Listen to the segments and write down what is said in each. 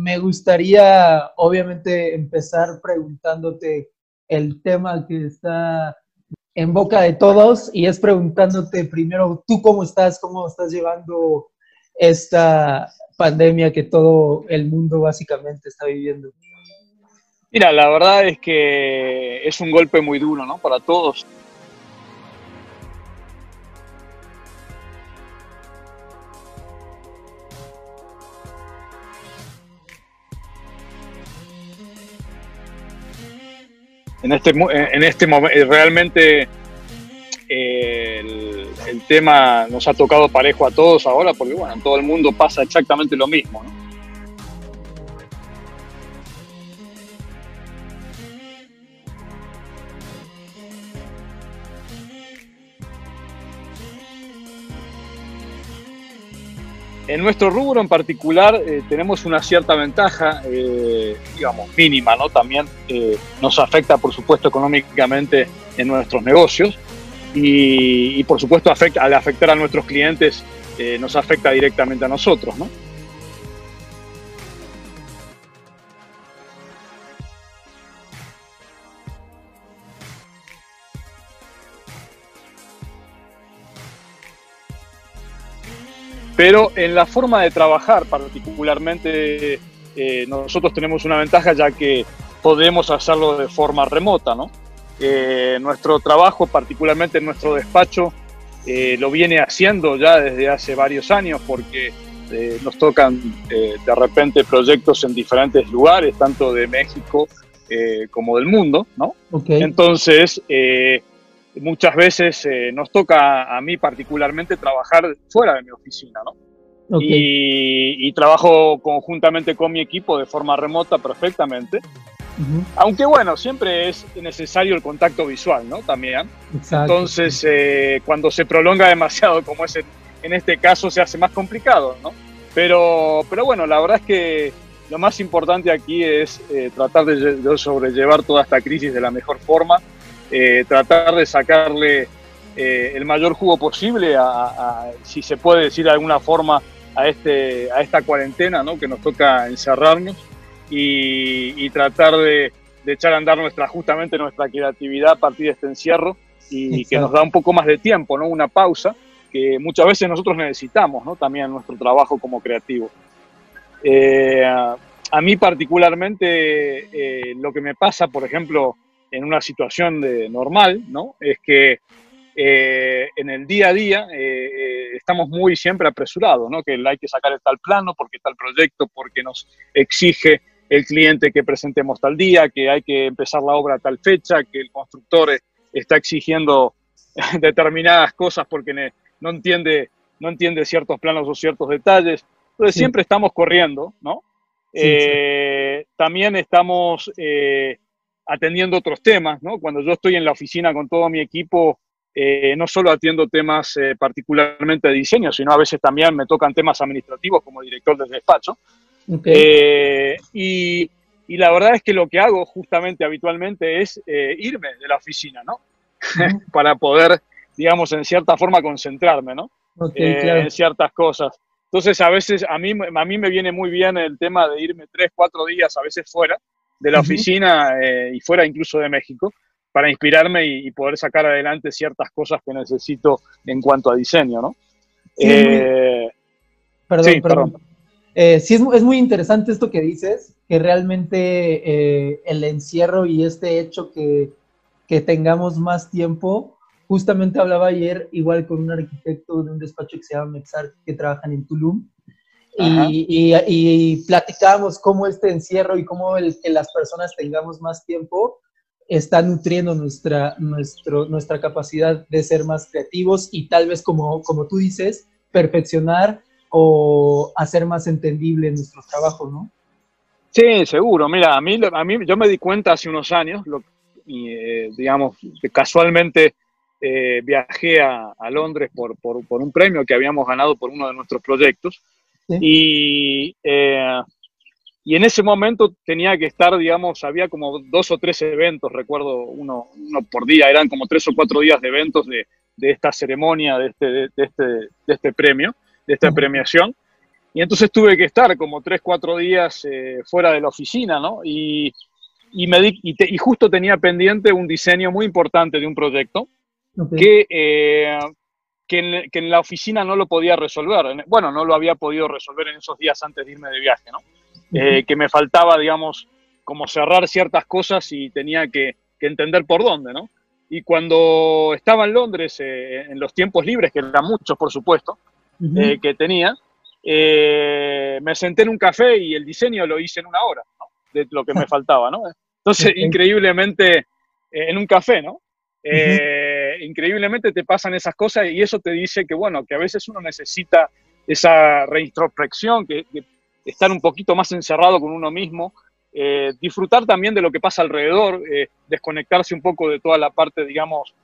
me gustaría, obviamente, empezar preguntándote el tema que está en boca de todos y es preguntándote primero, ¿tú cómo estás? ¿Cómo estás llevando esta pandemia que todo el mundo básicamente está viviendo? Mira, la verdad es que es un golpe muy duro, ¿no? Para todos. En este, en este momento, eh, realmente eh, el, el, tema nos ha tocado parejo a todos ahora, porque bueno, en todo el mundo pasa exactamente lo mismo. ¿no? En nuestro rubro en particular eh, tenemos una cierta ventaja, eh, digamos, mínima, ¿no? También eh, nos afecta, por supuesto, económicamente en nuestros negocios y, por supuesto, afecta, al afectar a nuestros clientes, nos afecta directamente a nosotros, ¿no? Pero en la forma de trabajar, particularmente, eh, nosotros tenemos una ventaja ya que podemos hacerlo de forma remota, ¿no? Eh, nuestro trabajo, particularmente en nuestro despacho, eh, lo viene haciendo ya desde hace varios años porque nos tocan de repente proyectos en diferentes lugares, tanto de México como del mundo, ¿no? Entonces, muchas veces eh, nos toca a mí particularmente trabajar fuera de mi oficina, ¿no? Y, trabajo conjuntamente con mi equipo de forma remota perfectamente. Aunque bueno, siempre es necesario el contacto visual, ¿no? También. Entonces, eh, cuando se prolonga demasiado, como es en, este caso, se hace más complicado, ¿no? Pero, pero bueno, la verdad es que lo más importante aquí es eh, tratar de sobrellevar toda esta crisis de la mejor forma eh, tratar de sacarle eh, el mayor jugo posible, a, si se puede decir de alguna forma, a, este, a esta cuarentena ¿no? que nos toca encerrarnos y, tratar de, echar a andar nuestra, justamente nuestra creatividad a partir de este encierro y que nos da un poco más de tiempo, ¿no? una pausa que muchas veces nosotros necesitamos ¿no? también en nuestro trabajo como creativo. Eh, a mí particularmente lo que me pasa, por ejemplo, en una situación de normal, ¿no? Es que eh, en el día a día eh, eh, estamos muy siempre apresurados, ¿no? Que hay que sacar el tal plano, porque tal proyecto, porque nos exige el cliente que presentemos tal día, que hay que empezar la obra a tal fecha, que el constructor está exigiendo determinadas cosas porque no entiende, no entiende ciertos planos o ciertos detalles. Entonces siempre estamos corriendo, ¿no? También estamos atendiendo otros temas, ¿no? Cuando yo estoy en la oficina con todo mi equipo, eh, no solo atiendo temas eh, particularmente de diseño, sino a veces también me tocan temas administrativos como director del despacho. Eh, y, y, la verdad es que lo que hago justamente habitualmente es irme de la oficina, ¿no? Para poder, digamos, en cierta forma concentrarme, ¿no? En ciertas cosas. Entonces, a veces a mí, a mí me viene muy bien el tema de irme tres, cuatro días a veces fuera, de la oficina eh, y fuera incluso de México para inspirarme y, poder sacar adelante ciertas cosas que necesito en cuanto a diseño, ¿no? Sí, eh, perdón, sí, perdón. Eh, sí, es, muy interesante esto que dices, que realmente el encierro y este hecho que, que tengamos más tiempo, justamente hablaba ayer igual con un arquitecto de un despacho que se llama Mexar, que trabajan en Tulum, y, y, platicábamos cómo este encierro y cómo el que las personas tengamos más tiempo está nutriendo nuestra, nuestro, nuestra capacidad de ser más creativos y tal vez, como, como tú dices, perfeccionar o hacer más entendible nuestro trabajo, ¿no? Sí, seguro. Mira, a mí, a mí yo me di cuenta hace unos años, lo, y, eh, digamos, casualmente eh, viajé a, a Londres por, por, por, un premio que habíamos ganado por uno de nuestros proyectos. Y, eh, y en ese momento tenía que estar, digamos, había como dos o tres eventos, recuerdo uno, uno por día, eran como tres o cuatro días de eventos de, de esta ceremonia, de este, de, este, de este premio, de esta premiación. Y entonces tuve que estar como tres, cuatro días eh, fuera de la oficina, ¿no? Y, y, me y, justo tenía pendiente un diseño muy importante de un proyecto que, eh, que, en, la oficina no lo podía resolver. Bueno, no lo había podido resolver en esos días antes de irme de viaje, ¿no? Eh, que me faltaba, digamos, como cerrar ciertas cosas y tenía que, que entender por dónde, ¿no? Y cuando estaba en Londres, en los tiempos libres, que eran muchos, por supuesto, que tenía, eh, me senté en un café y el diseño lo hice en una hora, ¿no? De lo que me faltaba, ¿no? Entonces, increíblemente, eh, en un café, ¿no? Eh, increíblemente te pasan esas cosas y eso te dice que, bueno, que a veces uno necesita esa reintrospección, que, estar un poquito más encerrado con uno mismo, disfrutar también de lo que pasa alrededor, desconectarse un poco de toda la parte, digamos,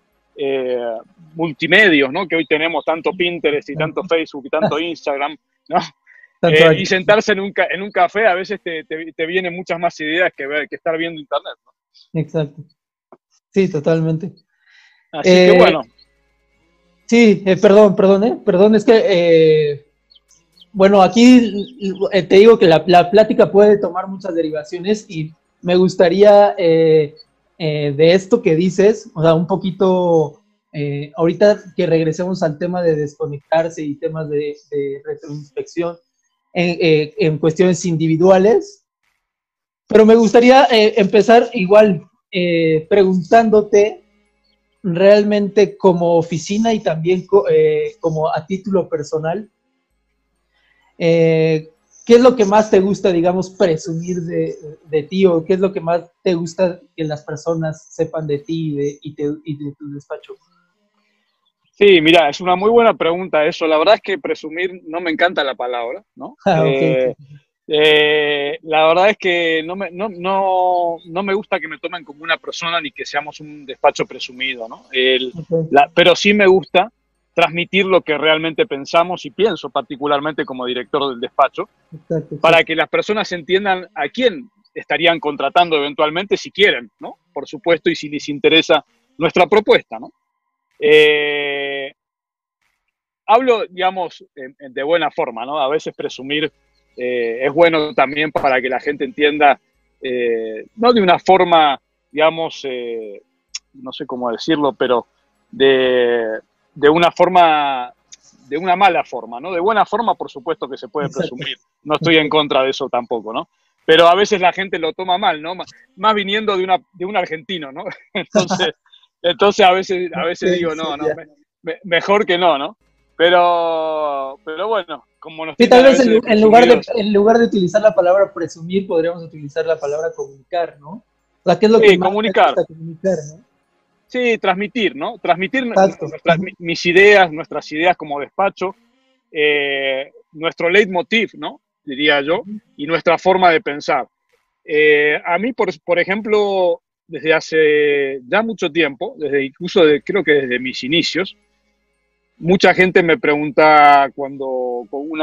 multimedios, ¿no? Que hoy tenemos tanto Pinterest y tanto Facebook y tanto Instagram, ¿no? Eh, y sentarse en un, en un café a veces te, te, vienen muchas más ideas que, ver, que estar viendo internet. ¿no? Exacto. Sí, totalmente. Así que eh, bueno. Sí, eh, perdón, perdón, eh, perdón, es que, bueno, aquí te digo que la, la, plática puede tomar muchas derivaciones y me gustaría de esto que dices, o sea, un poquito eh, ahorita que regresemos al tema de desconectarse y temas de, retroinspección eh, en, cuestiones individuales, pero me gustaría eh, empezar igual preguntándote realmente como oficina y también como a título personal, ¿qué es lo que más te gusta, digamos, presumir de, ti o qué es lo que más te gusta que las personas sepan de ti y de, y de tu despacho? Sí, mira, es una muy buena pregunta eso. La verdad es que presumir no me encanta la palabra, ¿no? Ah, eh, eh, la verdad es que no me, no, no, no me gusta que me tomen como una persona ni que seamos un despacho presumido, ¿no? pero sí me gusta transmitir lo que realmente pensamos y pienso, particularmente como director del despacho, para que las personas entiendan a quién estarían contratando eventualmente si quieren, ¿no? Por supuesto, y si les interesa nuestra propuesta, ¿no? Eh, hablo, digamos, de buena forma, ¿no? A veces presumir eh, es bueno también para que la gente entienda, eh, no de una forma, digamos, no sé cómo decirlo, pero de, de, una forma, de una mala forma, ¿no? De buena forma, por supuesto que se puede presumir. No estoy en contra de eso tampoco, ¿no? Pero a veces la gente lo toma mal, ¿no? Más viniendo de, una, de un argentino, ¿no? Entonces, entonces a veces, a veces digo, no, no, mejor que no, ¿no? Pero, pero bueno, como nos Sí, tal vez en, lugar de, en lugar de utilizar la palabra presumir, podríamos utilizar la palabra comunicar, ¿no? O sea, ¿qué es lo que comunicar. comunicar ¿no? Sí, transmitir, ¿no? Transmitir mis ideas, nuestras ideas como despacho, eh, nuestro leitmotiv, ¿no? Diría yo, y nuestra forma de pensar. Eh, a mí, por, por ejemplo, desde hace ya mucho tiempo, desde incluso creo que desde mis inicios. Mucha gente me pregunta cuando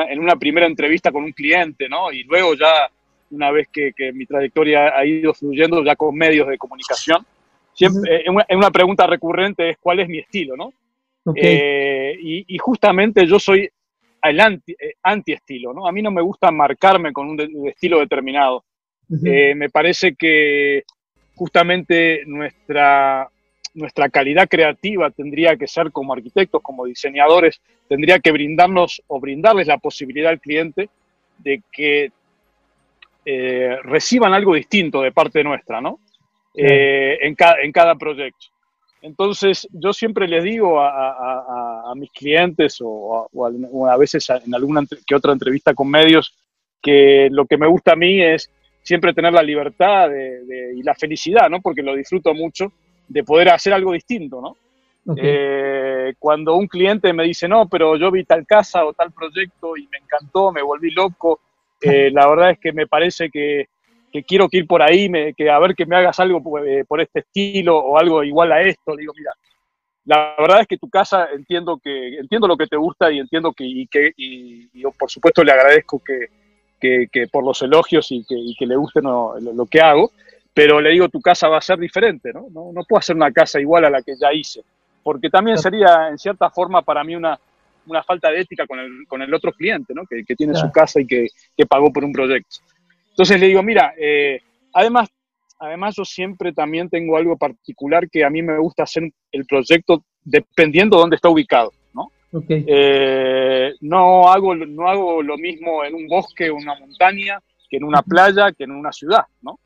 en una primera entrevista con un cliente, ¿no? Y luego ya, una vez que, mi trayectoria ha ido fluyendo ya con medios de comunicación, siempre, en una, pregunta recurrente es cuál es mi estilo, ¿no? Eh, y, justamente yo soy el eh, anti-estilo, ¿no? A mí no me gusta marcarme con un, estilo determinado. Eh, me parece que justamente nuestra, nuestra calidad creativa tendría que ser como arquitectos, como diseñadores, tendría que brindarnos o brindarles la posibilidad al cliente de que eh, reciban algo distinto de parte nuestra, ¿no? Eh, en, en, cada proyecto. Entonces, yo siempre les digo a, mis clientes o, a, veces en alguna que otra entrevista con medios que lo que me gusta a mí es siempre tener la libertad y la felicidad, ¿no? Porque lo disfruto mucho de poder hacer algo distinto, ¿no? Eh, cuando un cliente me dice, no, pero yo vi tal casa o tal proyecto y me encantó, me volví loco, eh, la verdad es que me parece que, quiero que ir por ahí, que a ver que me hagas algo eh, por, este estilo o algo igual a esto. Digo, mira, la verdad es que tu casa entiendo que entiendo lo que te gusta y entiendo que, y, que y yo por supuesto le agradezco que, que, por los elogios y que, le guste lo, que hago, pero le digo, tu casa va a ser diferente, ¿no? ¿no? puedo hacer una casa igual a la que ya hice, porque también sería, en cierta forma, para mí una, una falta de ética con el, con el otro cliente, ¿no? que, que tiene su casa y que, que, pagó por un proyecto. Entonces le digo, mira, eh, además, además yo siempre también tengo algo particular que a mí me gusta hacer el proyecto dependiendo de dónde está ubicado. ¿no? Eh, no, hago, no hago lo mismo en un bosque o una montaña que en una playa, que en una ciudad, ¿no?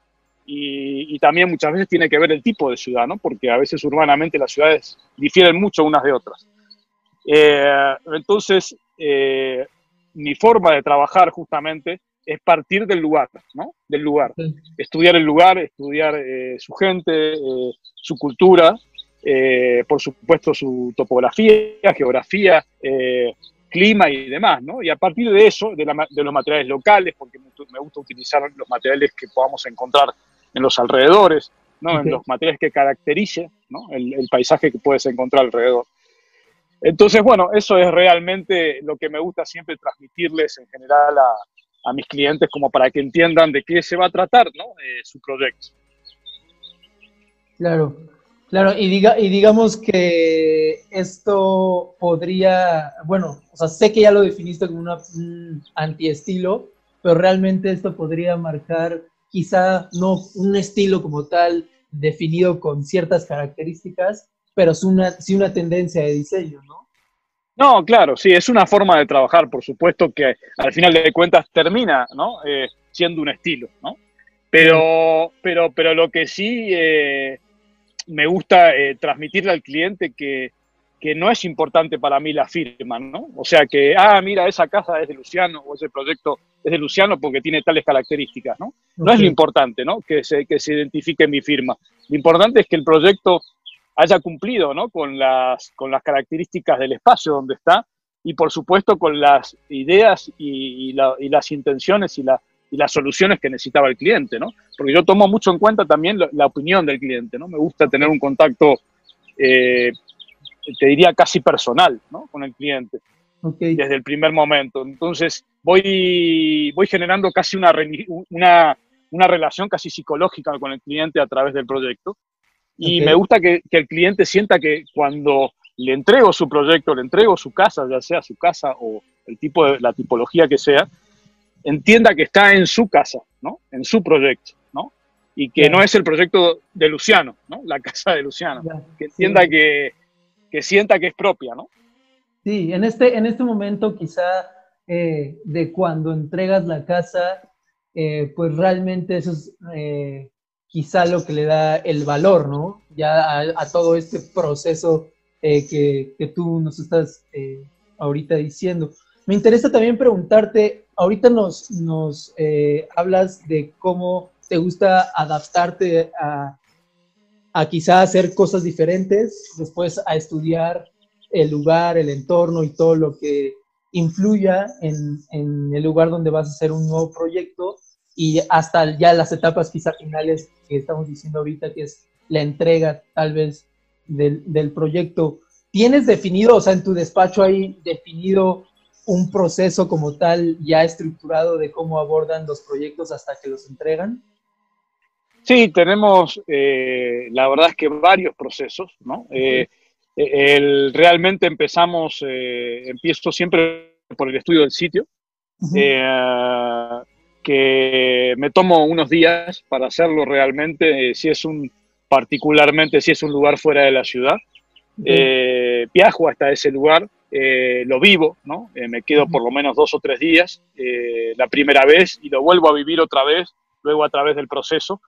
Y, también muchas veces tiene que ver el tipo de ciudad, ¿no? Porque a veces urbanamente las ciudades difieren mucho unas de otras. Eh, entonces, eh, mi forma de trabajar justamente es partir del lugar, ¿no? Del lugar. Estudiar el lugar, estudiar eh, su gente, su cultura, por supuesto su topografía, geografía, clima y demás, ¿no? Y a partir de eso, de, de los materiales locales, porque me gusta utilizar los materiales que podamos encontrar en los alrededores, ¿no? en los materiales que caracterice ¿no? el, paisaje que puedes encontrar alrededor. Entonces, bueno, eso es realmente lo que me gusta siempre transmitirles en general a, a mis clientes como para que entiendan de qué se va a tratar ¿no? Eh, su proyecto. Claro, claro, y, diga, y digamos que esto podría, bueno, o sea, sé que ya lo definiste como un antiestilo, pero realmente esto podría marcar quizá no un estilo como tal definido con ciertas características, pero es una, sí una tendencia de diseño, ¿no? No, claro, sí, es una forma de trabajar, por supuesto que al final de cuentas termina, ¿no? Eh, siendo un estilo, ¿no? Pero, pero, pero lo que sí eh, me gusta eh, transmitirle al cliente que, que no es importante para mí la firma, ¿no? O sea que, ah, mira, esa casa es de Luciano o ese proyecto es de Luciano porque tiene tales características, ¿no? No es lo importante, ¿no? Que se, que se identifique mi firma. Lo importante es que el proyecto haya cumplido, ¿no? Con las, con las características del espacio donde está y, por supuesto, con las ideas y, las intenciones y, y las soluciones que necesitaba el cliente, ¿no? Porque yo tomo mucho en cuenta también la, opinión del cliente, ¿no? Me gusta tener un contacto eh, te diría casi personal, ¿no? Con el cliente. Desde el primer momento. Entonces, voy, voy generando casi una, una, una relación casi psicológica con el cliente a través del proyecto. Y me gusta que, que, el cliente sienta que cuando le entrego su proyecto, le entrego su casa, ya sea su casa o el tipo de la tipología que sea, entienda que está en su casa, ¿no? En su proyecto, ¿no? Y que no es el proyecto de Luciano, ¿no? La casa de Luciano. Que entienda que, que sienta que es propia, ¿no? Sí, en este, en este momento quizá eh, de cuando entregas la casa, eh, pues realmente eso es eh, quizá lo que le da el valor, ¿no? Ya a, todo este proceso que, que, tú nos estás ahorita diciendo. Me interesa también preguntarte, ahorita nos, nos hablas de cómo te gusta adaptarte a, a quizá hacer cosas diferentes, después a estudiar el lugar, el entorno y todo lo que influya en, en, el lugar donde vas a hacer un nuevo proyecto y hasta ya las etapas quizá finales que estamos diciendo ahorita, que es la entrega tal vez del, del proyecto. ¿Tienes definido, o sea, en tu despacho hay definido un proceso como tal ya estructurado de cómo abordan los proyectos hasta que los entregan? Sí, tenemos, eh, la verdad es que varios procesos, ¿no? Eh, el, realmente empezamos, eh, empiezo siempre por el estudio del sitio, que me tomo unos días para hacerlo realmente, si es un, particularmente si es un lugar fuera de la ciudad. viajo hasta ese lugar, lo vivo, ¿no? me quedo por lo menos dos o tres días la primera vez y lo vuelvo a vivir otra vez, luego a través del proceso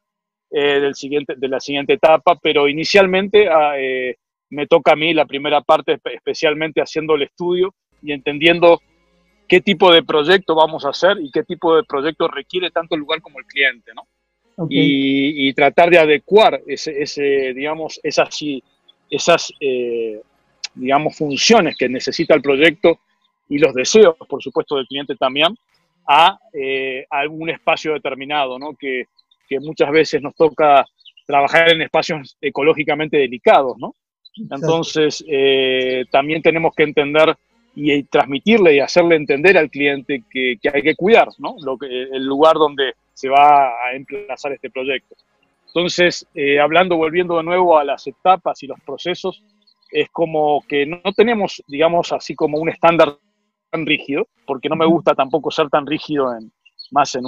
eh, del siguiente, de la siguiente etapa, pero inicialmente ah, eh, me toca a mí la primera parte, especialmente haciendo el estudio y entendiendo qué tipo de proyecto vamos a hacer y qué tipo de proyecto requiere tanto el lugar como el cliente, ¿no? Y, tratar de adecuar ese, ese digamos, esas, esas eh, digamos, funciones que necesita el proyecto y los deseos, por supuesto, del cliente también, a, a algún espacio determinado, ¿no? Que, que muchas veces nos toca trabajar en espacios ecológicamente delicados, ¿no? Entonces, eh, también tenemos que entender y, transmitirle y hacerle entender al cliente que, hay que cuidar, ¿no? Lo que, el lugar donde se va a emplazar este proyecto. Entonces, eh, hablando, volviendo de nuevo a las etapas y los procesos, es como que no tenemos, digamos, así como un estándar tan rígido, porque no me gusta tampoco ser tan rígido en, más en,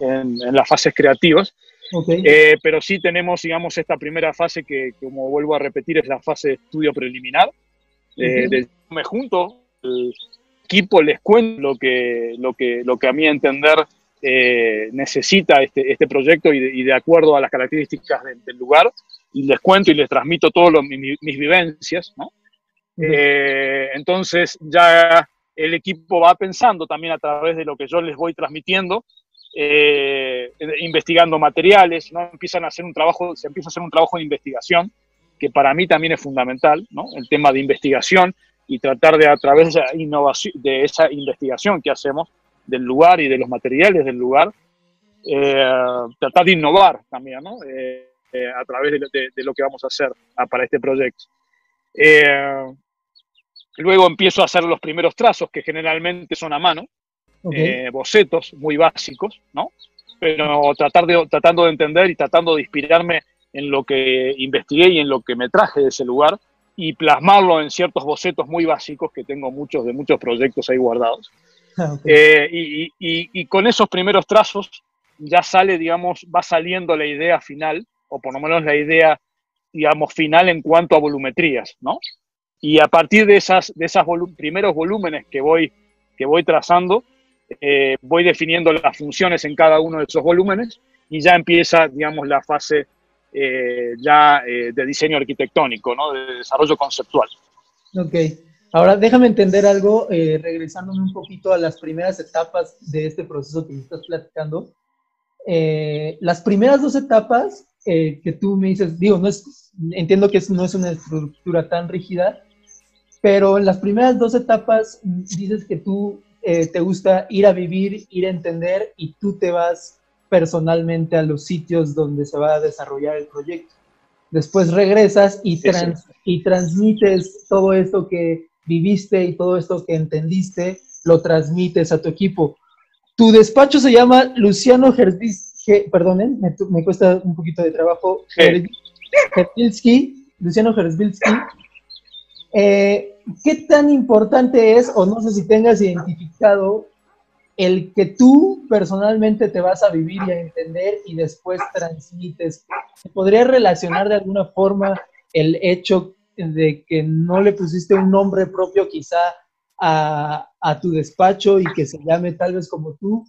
en, las fases creativas. Eh, pero sí tenemos, digamos, esta primera fase que, como vuelvo a repetir, es la fase de estudio preliminar. Eh, me junto, el equipo les cuento lo que, lo que, lo que a mi entender eh, necesita este, este proyecto y de, acuerdo a las características del lugar, y les cuento y les transmito todas mis, vivencias, ¿no? entonces ya el equipo va pensando también a través de lo que yo les voy transmitiendo, eh, investigando materiales, ¿no? Empiezan a hacer un trabajo, se empieza a hacer un trabajo de investigación, que para mí también es fundamental. El tema de investigación y tratar de a través de, esa investigación que hacemos del lugar y de los materiales del lugar, eh, tratar de innovar también. Eh, a través de, de, lo que vamos a hacer ah, para este proyecto. Luego empiezo a hacer los primeros trazos, que generalmente son a mano, eh, bocetos muy básicos, ¿no? Pero tratar de, tratando de entender y tratando de inspirarme en lo que investigué y en lo que me traje de ese lugar y plasmarlo en ciertos bocetos muy básicos que tengo muchos de muchos proyectos ahí guardados. Ah, eh, y, y, con esos primeros trazos ya sale, digamos, va saliendo la idea final, o por lo menos la idea, digamos, final en cuanto a volumetrías, ¿no? Y a partir de esas, de esos primeros volúmenes que voy, que voy trazando, eh, voy definiendo las funciones en cada uno de esos volúmenes y ya empieza, digamos, la fase eh, ya eh, de diseño arquitectónico, ¿no? de desarrollo conceptual. Ok. Ahora déjame entender algo, regresándome un poquito a las primeras etapas de este proceso que me estás platicando. las primeras dos etapas que tú me dices, digo, no es, entiendo que no es una estructura tan rígida, pero en las primeras dos etapas mm, dices que tú eh, te gusta ir a vivir, ir a entender y tú te vas personalmente a los sitios donde se va a desarrollar el proyecto. Después regresas y, y transmites todo esto que viviste y todo esto que entendiste, lo transmites a tu equipo. Tu despacho se llama Luciano Gersbilski, perdonen, me, cuesta un poquito de trabajo, Luciano Gersbilski, eh, ¿Qué tan importante es, o no sé si tengas identificado, el que tú personalmente te vas a vivir y a entender y después transmites? ¿Se podría relacionar de alguna forma el hecho de que no le pusiste un nombre propio quizá a, tu despacho y que se llame tal vez como tú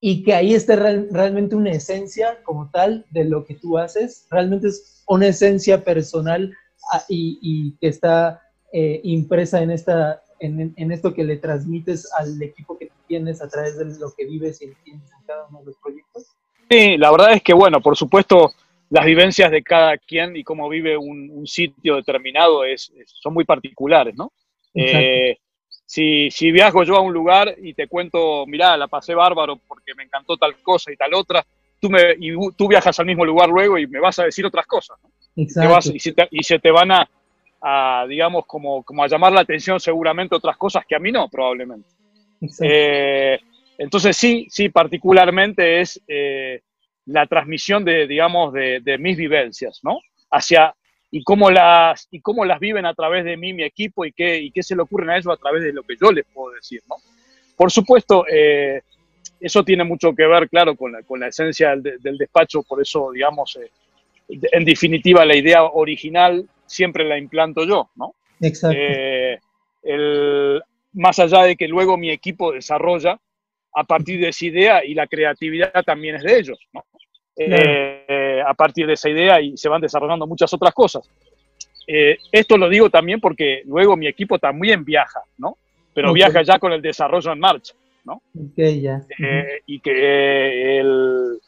y que ahí esté realmente una esencia como tal de lo que tú haces? Realmente es una esencia personal ah, y que está eh, impresa en, esta, en, en, esto que le transmites al equipo que tienes a través de lo que vives y entiendes en cada uno de los proyectos? Sí, la verdad es que, bueno, por supuesto, las vivencias de cada quien y cómo vive un, sitio determinado es, son muy particulares, ¿no? Eh, si, si, viajo yo a un lugar y te cuento, mirá, la pasé bárbaro porque me encantó tal cosa y tal otra, tú, me, y tú viajas al mismo lugar luego y me vas a decir otras cosas, ¿no? Exacto. y, y se te van a, a, digamos, como, como a llamar la atención seguramente otras cosas que a mí no, probablemente. Eh, entonces sí, sí, particularmente es eh, la transmisión de, digamos, de, mis vivencias, ¿no? Hacia, y cómo, las, y cómo las viven a través de mí, mi equipo, y qué, y qué se le ocurren a ellos a través de lo que yo les puedo decir, ¿no? Por supuesto, eh, eso tiene mucho que ver, claro, con la, con la esencia del, del, despacho, por eso, digamos, en definitiva, la idea original siempre la implanto yo, ¿no? Exacto. Eh, más allá de que luego mi equipo desarrolla a partir de esa idea y la creatividad también es de ellos, ¿no? Eh, a partir de esa idea y se van desarrollando muchas otras cosas. Eh, esto lo digo también porque luego mi equipo también viaja, ¿no? Pero viaja ya con el desarrollo en marcha, ¿no? Okay, ya. y que el,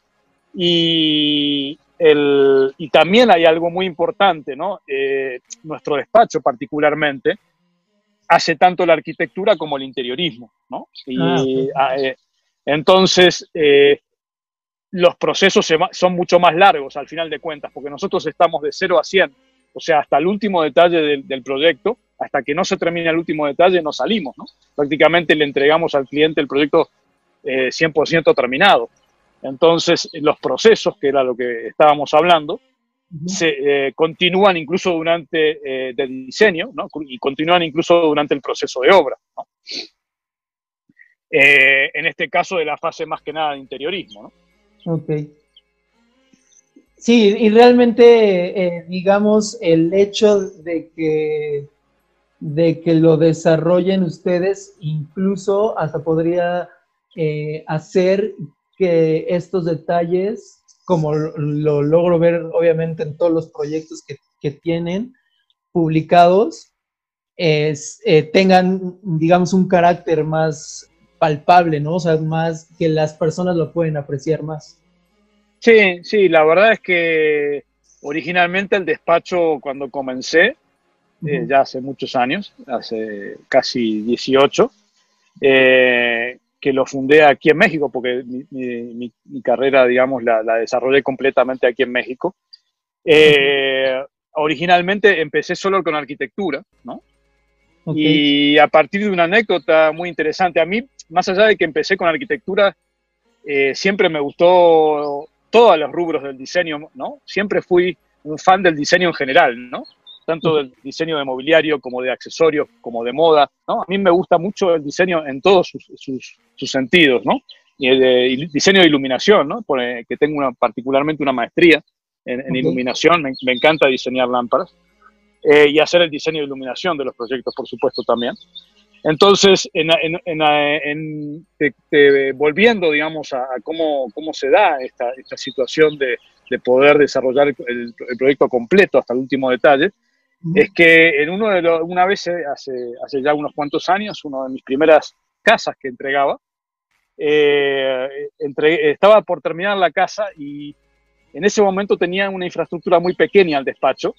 y, y también hay algo muy importante, ¿no? Eh, nuestro despacho particularmente hace tanto la arquitectura como el interiorismo, ¿no? Y, ah, ah, eh, entonces, eh, los procesos son mucho más largos al final de cuentas, porque nosotros estamos de 0 a 100, o sea, hasta el último detalle del, del proyecto, hasta que no se termine el último detalle, no salimos, ¿no? Prácticamente le entregamos al cliente el proyecto 100% terminado. Entonces, los procesos, que era lo que estábamos hablando, se, eh, continúan incluso durante el diseño ¿no? y continúan incluso durante el proceso de obra. en este caso de la fase más que nada de interiorismo. ¿no? Ok. Sí, y realmente, digamos, el hecho de que de que lo desarrollen ustedes, incluso hasta podría eh, hacer que estos detalles, como lo, logro ver obviamente en todos los proyectos que, tienen publicados, es, eh, tengan, digamos, un carácter más palpable, ¿no? O sea, más que las personas lo pueden apreciar más. Sí, sí, la verdad es que originalmente el despacho cuando comencé, eh, ya hace muchos años, hace casi 18, eh, que lo fundé aquí en México, porque mi, carrera, digamos, la, desarrollé completamente aquí en México. Eh, originalmente empecé solo con arquitectura, ¿no? Y a partir de una anécdota muy interesante, a mí, más allá de que empecé con arquitectura, siempre me gustó todos los rubros del diseño, ¿no? Siempre fui un fan del diseño en general, ¿no? Tanto del diseño de mobiliario como de accesorios, como de moda, ¿no? A mí me gusta mucho el diseño en todos sus, sentidos, ¿no? Y el, diseño de iluminación, ¿no? que tengo una, particularmente una maestría en, iluminación, me, encanta diseñar lámparas, eh, y hacer el diseño de iluminación de los proyectos, por supuesto, también. Entonces, en, volviendo, digamos, a, cómo, cómo, se da esta, esta situación de, de, poder desarrollar el, el, proyecto completo hasta el último detalle, es que en uno de los, una vez, eh, hace, hace ya unos cuantos años, una de mis primeras casas que entregaba, eh, estaba por terminar la casa y en ese momento tenía una infraestructura muy pequeña al despacho,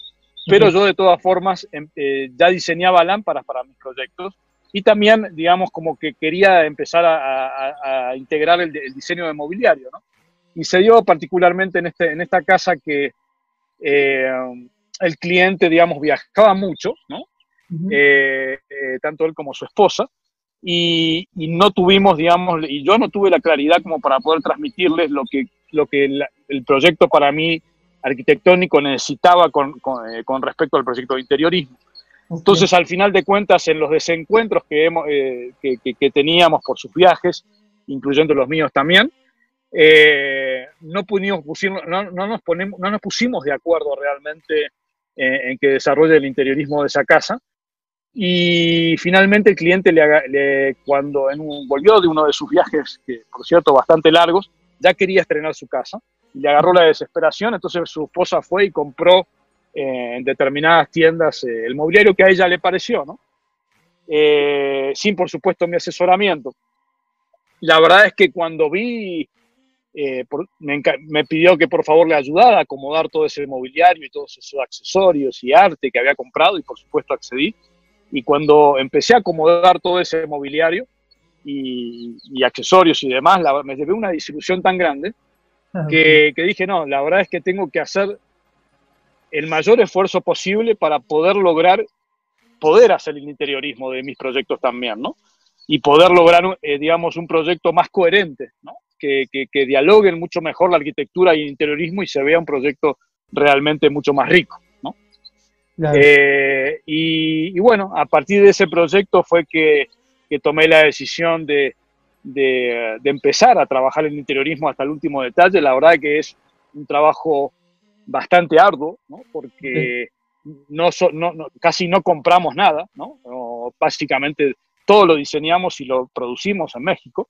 pero yo de todas formas em, eh, ya diseñaba lámparas para mis proyectos y también, digamos, como que quería empezar a, integrar el, diseño de mobiliario, ¿no? Y se dio particularmente en, este, en esta casa que el cliente, digamos, viajaba mucho, ¿no? Eh, eh, tanto él como su esposa, y, no tuvimos, digamos, y yo no tuve la claridad como para poder transmitirles lo que, lo que el, proyecto para mí arquitectónico necesitaba con, eh, respecto al proyecto de interiorismo. Entonces, al final de cuentas, en los desencuentros que, hemos, que, teníamos por sus viajes, incluyendo los míos también, no, pudimos, no, no, nos ponemos, no nos pusimos de acuerdo realmente eh, en que desarrolle el interiorismo de esa casa. Y finalmente el cliente, le, cuando en un, volvió de uno de sus viajes, que por cierto bastante largos, ya quería estrenar su casa y le agarró la desesperación, entonces su esposa fue y compró eh, en determinadas tiendas eh, el mobiliario que a ella le pareció, ¿no? sin por supuesto mi asesoramiento. La verdad es que cuando vi eh, me, pidió que por favor le ayudara a acomodar todo ese mobiliario y todos esos accesorios y arte que había comprado y por supuesto accedí. Y cuando empecé a acomodar todo ese mobiliario y, accesorios y demás, me llevé una disilusión tan grande ah, que, dije, no, la verdad es que tengo que hacer el mayor esfuerzo posible para poder lograr, poder hacer el interiorismo de mis proyectos también, ¿no? Y poder lograr, eh, digamos, un proyecto más coherente, ¿no? Que, dialoguen mucho mejor la arquitectura y el interiorismo y se vea un proyecto realmente mucho más rico. ¿no? Eh, y, bueno, a partir de ese proyecto fue que, tomé la decisión de, empezar a trabajar en interiorismo hasta el último detalle. La verdad que es un trabajo bastante arduo, ¿no? porque no, casi no compramos nada, ¿no? básicamente todo lo diseñamos y lo producimos en México.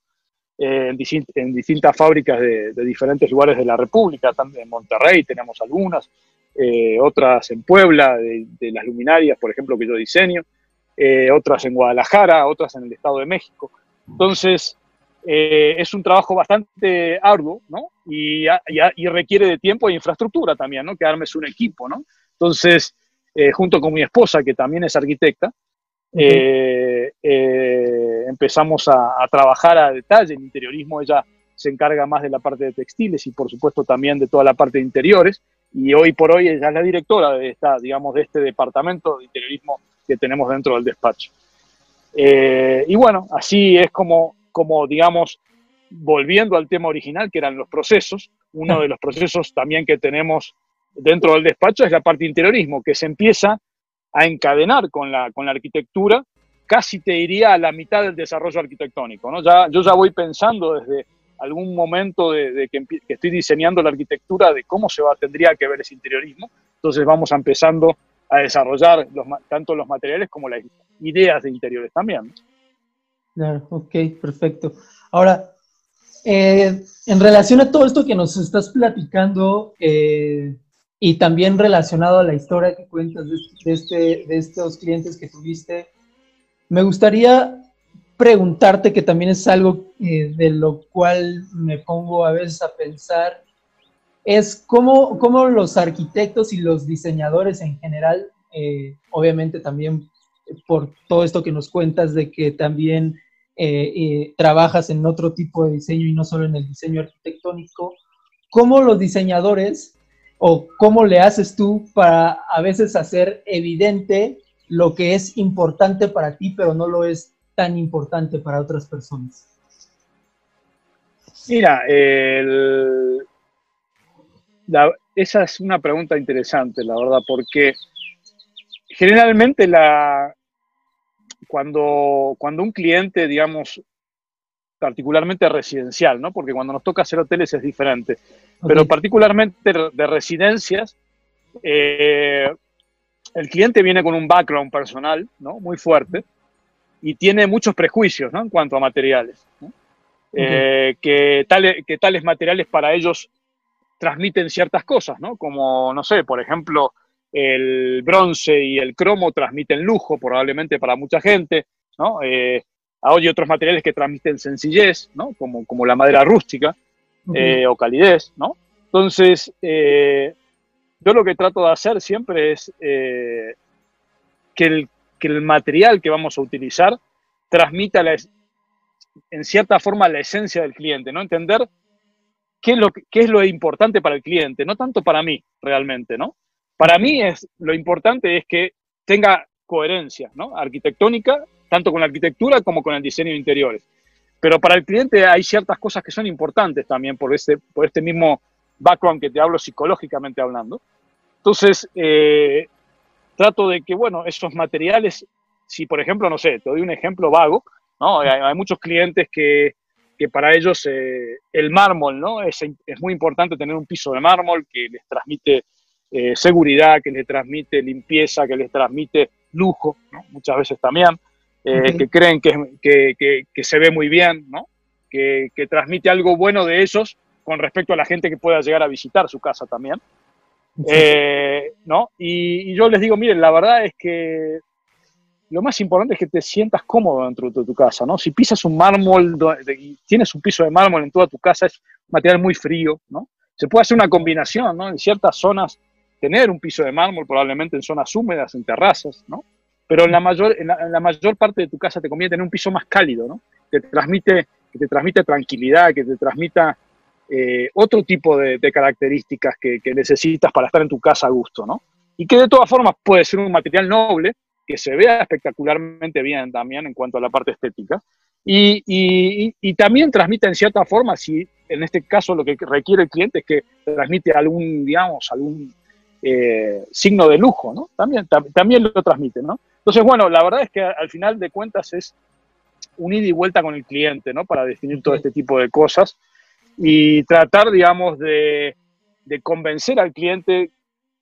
Eh, en, distintas fábricas de, diferentes lugares de la República, en Monterrey tenemos algunas, eh, otras en Puebla, de, las luminarias, por ejemplo, que yo diseño, eh, otras en Guadalajara, otras en el Estado de México. Entonces, es un trabajo bastante arduo, ¿no? Y, requiere de tiempo e infraestructura también, ¿no? Que armes un equipo, ¿no? Entonces, junto con mi esposa, que también es arquitecta, eh, eh, empezamos a, trabajar a detalle. En interiorismo ella se encarga más de la parte de textiles y por supuesto también de toda la parte de interiores. Y hoy por hoy ella es la directora de, esta, digamos, de este departamento de interiorismo que tenemos dentro del despacho. Eh, y bueno, así es como, como, digamos, volviendo al tema original, que eran los procesos, uno de los procesos también que tenemos dentro del despacho es la parte de interiorismo, que se empieza a encadenar con la, con la arquitectura, casi te diría a la mitad del desarrollo arquitectónico. ¿no? Ya, yo ya voy pensando desde algún momento de, que, estoy diseñando la arquitectura de cómo se va, tendría que ver ese interiorismo. Entonces vamos empezando a desarrollar tanto los materiales como las ideas de interiores también. Claro, ok, perfecto. Ahora, eh, en relación a todo esto que nos estás platicando eh, y también relacionado a la historia que cuentas de, este, de estos clientes que tuviste, me gustaría preguntarte, que también es algo eh, de lo cual me pongo a veces a pensar, es cómo, cómo los arquitectos y los diseñadores en general, obviamente también por todo esto que nos cuentas de que también eh, trabajas en otro tipo de diseño y no solo en el diseño arquitectónico, ¿cómo los diseñadores o cómo le haces tú para a veces hacer evidente lo que es importante para ti, pero no lo es tan importante para otras personas? Mira, esa es una pregunta interesante, la verdad, porque generalmente la, cuando, cuando un cliente, digamos, particularmente residencial, ¿no? Porque cuando nos toca hacer hoteles es diferente, pero particularmente de residencias, eh, el cliente viene con un background personal, ¿no? Muy fuerte y tiene muchos prejuicios, ¿no? En cuanto a materiales, eh, que, que tales materiales para ellos transmiten ciertas cosas, ¿no? Como, no sé, por ejemplo, el bronce y el cromo transmiten lujo probablemente para mucha gente, ¿no? Eh, hay otros materiales que transmiten sencillez, ¿no? Como, como la madera rústica eh, o calidez, ¿no? Entonces, eh, yo lo que trato de hacer siempre es que el, que, el, material que vamos a utilizar transmita en cierta forma la esencia del cliente, ¿no? Entender qué es, lo, qué es lo importante para el cliente, no tanto para mí realmente, ¿no? Para mí es, lo importante es que tenga coherencia ¿no? arquitectónica, tanto con la arquitectura como con el diseño de interiores. Pero para el cliente hay ciertas cosas que son importantes también por este, por este mismo background que te hablo psicológicamente hablando. Entonces, eh, trato de que, bueno, esos materiales, si por ejemplo, no sé, te doy un ejemplo vago, ¿no? Hay, muchos clientes que, que para ellos eh, el mármol, ¿no? Es, es, muy importante tener un piso de mármol que les transmite eh, seguridad, que les transmite limpieza, que les transmite lujo, muchas veces también, eh, que creen que, que, se ve muy bien, ¿no? que, transmite algo bueno de ellos con respecto a la gente que pueda llegar a visitar su casa también. Eh, ¿no? Y, yo les digo, miren, la verdad es que lo más importante es que te sientas cómodo dentro de tu casa, ¿no? Si pisas un mármol y tienes un piso de mármol en toda tu casa, es material muy frío, ¿no? Se puede hacer una combinación, ¿no? En ciertas zonas tener un piso de mármol, probablemente en zonas húmedas, en terrazas, ¿no? Pero en la mayor, en la, mayor parte de tu casa te conviene tener un piso más cálido, ¿no? Que te transmite, que te transmite tranquilidad, que te transmita eh, otro tipo de, características que, necesitas para estar en tu casa a gusto, ¿no? Y que de todas formas puede ser un material noble, que se vea espectacularmente bien también en cuanto a la parte estética, y, también transmite en cierta forma, si en este caso lo que requiere el cliente es que transmite algún, digamos, algún eh, signo de lujo, ¿no? También, también lo transmite, ¿no? Entonces, bueno, la verdad es que al final de cuentas es un ida y vuelta con el cliente, ¿no? Para definir todo este tipo de cosas y tratar, digamos, de, convencer al cliente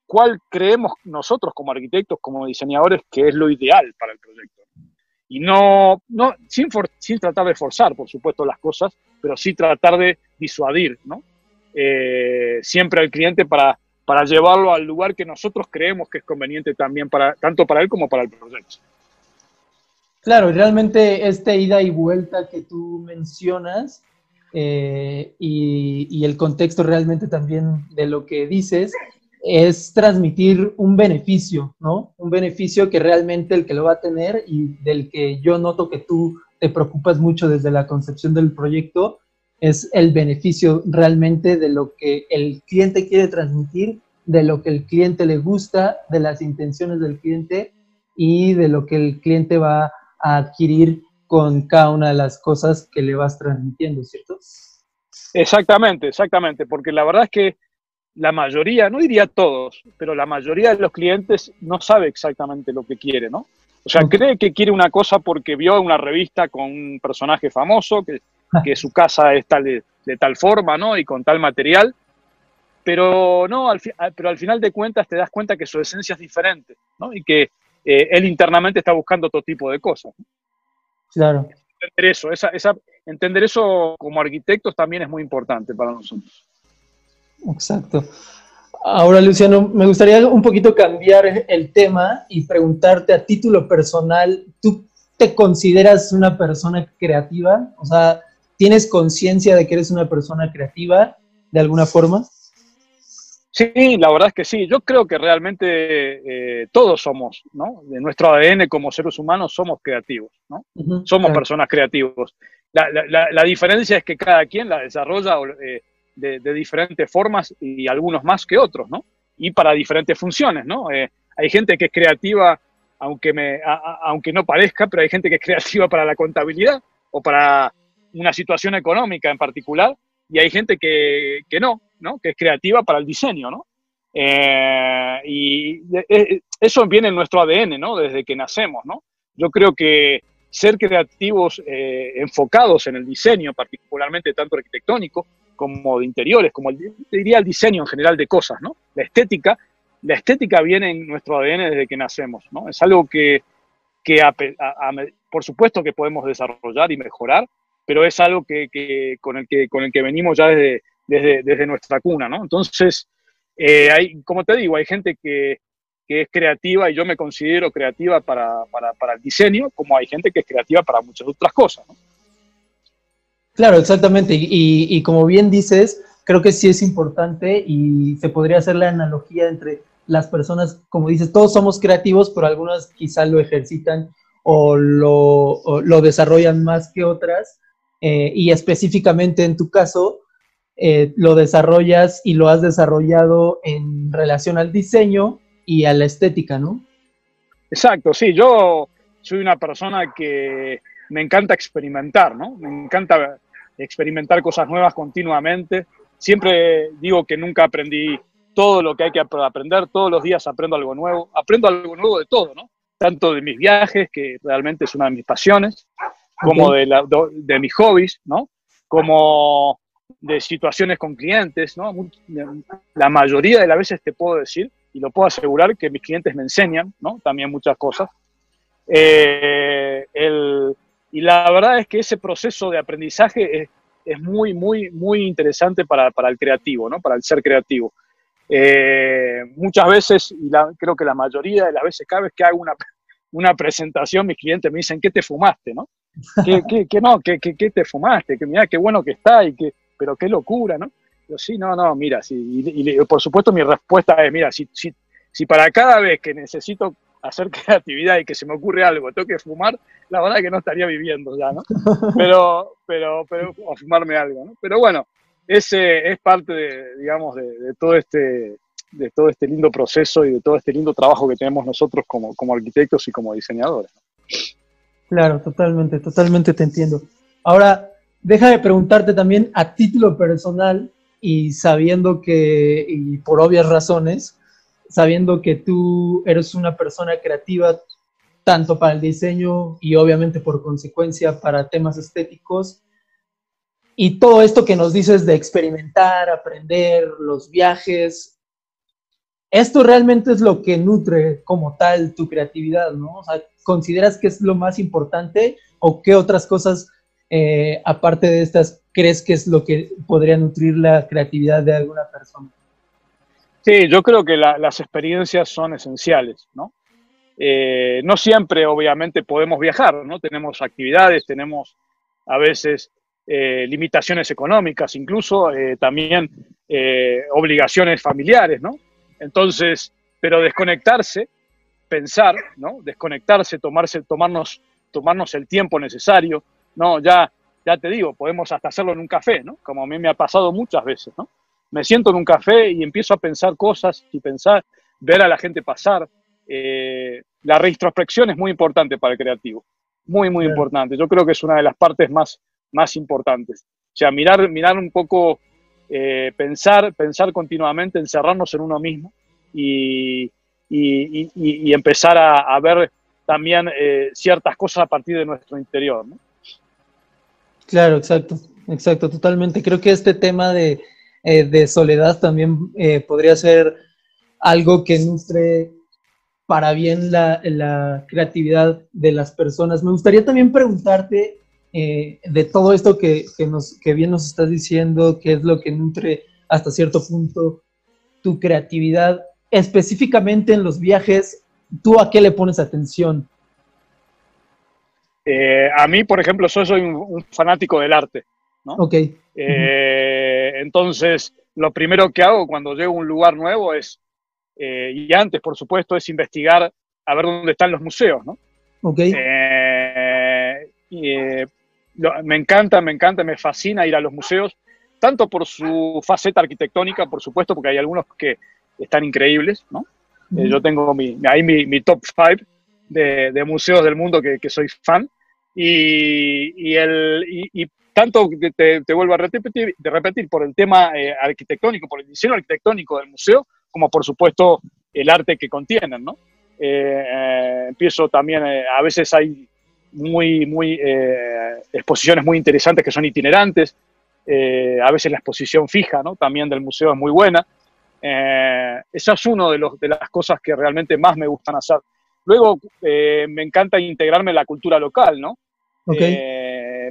cuál creemos nosotros como arquitectos, como diseñadores, que es lo ideal para el proyecto. Y no, no sin, sin tratar de forzar, por supuesto, las cosas, pero sí tratar de disuadir, ¿no? Eh, siempre al cliente para para llevarlo al lugar que nosotros creemos que es conveniente también para tanto para él como para el proyecto. Claro, realmente esta ida y vuelta que tú mencionas eh, y, el contexto realmente también de lo que dices es transmitir un beneficio, ¿no? Un beneficio que realmente el que lo va a tener y del que yo noto que tú te preocupas mucho desde la concepción del proyecto es el beneficio realmente de lo que el cliente quiere transmitir, de lo que el cliente le gusta, de las intenciones del cliente y de lo que el cliente va a adquirir con cada una de las cosas que le vas transmitiendo, ¿cierto? Exactamente, exactamente, porque la verdad es que la mayoría, no diría todos, pero la mayoría de los clientes no sabe exactamente lo que quiere, ¿no? O sea, cree que quiere una cosa porque vio una revista con un personaje famoso, que, que su casa es tal de, tal forma, ¿no? Y con tal material. Pero no, al, pero al final de cuentas te das cuenta que su esencia es diferente, ¿no? Y que eh, él internamente está buscando otro tipo de cosas. Claro. Entender eso, esa, esa, entender eso como arquitectos también es muy importante para nosotros. Exacto. Ahora, Luciano, me gustaría un poquito cambiar el tema y preguntarte a título personal, ¿tú te consideras una persona creativa? O sea, ¿tienes conciencia de que eres una persona creativa de alguna forma? Sí, la verdad es que sí. Yo creo que realmente eh, todos somos, ¿no? De nuestro ADN como seres humanos somos creativos, ¿no? somos personas creativos. La, diferencia es que cada quien la desarrolla eh, de, diferentes formas y algunos más que otros, ¿no? Y para diferentes funciones, ¿no? Eh, hay gente que es creativa, aunque, me, aunque no parezca, pero hay gente que es creativa para la contabilidad o para una situación económica en particular, y hay gente que, que no, ¿no? Que es creativa para el diseño, ¿no? Eh, y eso viene en nuestro ADN, ¿no? Desde que nacemos, ¿no? Yo creo que ser creativos eh, enfocados en el diseño, particularmente tanto arquitectónico como de interiores, como diría el diseño en general de cosas, ¿no? La estética, la estética viene en nuestro ADN desde que nacemos, ¿no? Es algo que, que por supuesto que podemos desarrollar y mejorar, pero es algo que, con, el que, con el que venimos ya desde, desde, nuestra cuna, ¿no? Entonces, eh, hay, como te digo, hay gente que, es creativa y yo me considero creativa para, para, para, el diseño, como hay gente que es creativa para muchas otras cosas, ¿no? Claro, exactamente. Y, y, como bien dices, creo que sí es importante y se podría hacer la analogía entre las personas, como dices, todos somos creativos, pero algunas quizás lo ejercitan o lo, lo desarrollan más que otras. Eh, y específicamente en tu caso, eh, lo desarrollas y lo has desarrollado en relación al diseño y a la estética, ¿no? Exacto, sí, yo soy una persona que me encanta experimentar, ¿no? Me encanta experimentar cosas nuevas continuamente. Siempre digo que nunca aprendí todo lo que hay que aprender, todos los días aprendo algo nuevo, aprendo algo nuevo de todo, ¿no? Tanto de mis viajes, que realmente es una de mis pasiones, como de, de mis hobbies, ¿no? Como de situaciones con clientes, ¿no? La mayoría de las veces te puedo decir, y lo puedo asegurar, que mis clientes me enseñan, ¿no? También muchas cosas. Eh, y la verdad es que ese proceso de aprendizaje es, es muy, muy, muy interesante para, para, el creativo, ¿no? Para el ser creativo. Eh, muchas veces, y creo que la mayoría de las veces, cada vez que hago una, una presentación, mis clientes me dicen, ¿qué te fumaste, no? ¿Qué, qué, qué no? ¿Qué, ¿Qué, qué, te fumaste? Que mira, qué bueno que está y que pero qué locura, ¿no? Yo, sí, no, no, mira, sí, y, por supuesto mi respuesta es, mira, si, si, si para cada vez que necesito hacer creatividad y que se me ocurre algo, tengo que fumar, la verdad es que no estaría viviendo ya, ¿no? Pero, pero, pero, o fumarme algo, ¿no? Pero bueno, ese es parte, de, digamos, de, todo este de todo este lindo proceso y de todo este lindo trabajo que tenemos nosotros como, como arquitectos y como diseñadores. Claro, totalmente, totalmente te entiendo. Ahora, deja de preguntarte también a título personal y sabiendo que, y por obvias razones, sabiendo que tú eres una persona creativa tanto para el diseño y obviamente por consecuencia para temas estéticos. Y todo esto que nos dices de experimentar, aprender, los viajes, esto realmente es lo que nutre como tal tu creatividad, ¿no? O sea, ¿consideras que es lo más importante o qué otras cosas eh, aparte de estas, crees que es lo que podría nutrir la creatividad de alguna persona? Sí, yo creo que las experiencias son esenciales, ¿no? Eh, no siempre, obviamente, podemos viajar, ¿no? Tenemos actividades, tenemos a veces eh, limitaciones económicas, incluso también obligaciones familiares, ¿no? Entonces, pero desconectarse, pensar, ¿no? Desconectarse, tomarse, tomarnos, tomarnos el tiempo necesario, no, ya, ya te digo, podemos hasta hacerlo en un café, ¿no? Como a mí me ha pasado muchas veces, ¿no? Me siento en un café y empiezo a pensar cosas y pensar, ver a la gente pasar. Eh, la reintrospección es muy importante para el creativo, muy, muy importante. Yo creo que es una de las partes más, más importantes. O sea, mirar, mirar un poco eh, pensar, pensar continuamente, encerrarnos en uno mismo y, empezar a, ver también eh, ciertas cosas a partir de nuestro interior. Claro, exacto, exacto, totalmente. Creo que este tema de, soledad también podría ser algo que nutre para bien la, creatividad de las personas. Me gustaría también preguntarte eh, de todo esto que, nos, que bien nos estás diciendo, qué es lo que nutre hasta cierto punto tu creatividad, específicamente en los viajes, ¿tú a qué le pones atención? Eh, a mí, por ejemplo, yo soy un, fanático del arte, ¿no? Ok. Eh, entonces, lo primero que hago cuando llego a un lugar nuevo es eh, y antes, por supuesto, es investigar a ver dónde están los museos, ¿no? Ok. Me encanta, me encanta, me fascina ir a los museos, tanto por su faceta arquitectónica, por supuesto, porque hay algunos que están increíbles, ¿no? yo tengo mi, ahí mi, top five de, museos del mundo que, soy fan. Y, el, y, tanto te, te, vuelvo a repetir, de repetir por el tema arquitectónico, por el diseño arquitectónico del museo, como por supuesto el arte que contienen, ¿no? Eh, eh, empiezo también, eh, a veces hay muy, muy exposiciones muy interesantes que son itinerantes, a veces la exposición fija, ¿no? También del museo es muy buena. Esa es una de, de las cosas que realmente más me gustan hacer. Luego, me encanta integrarme en la cultura local, ¿no?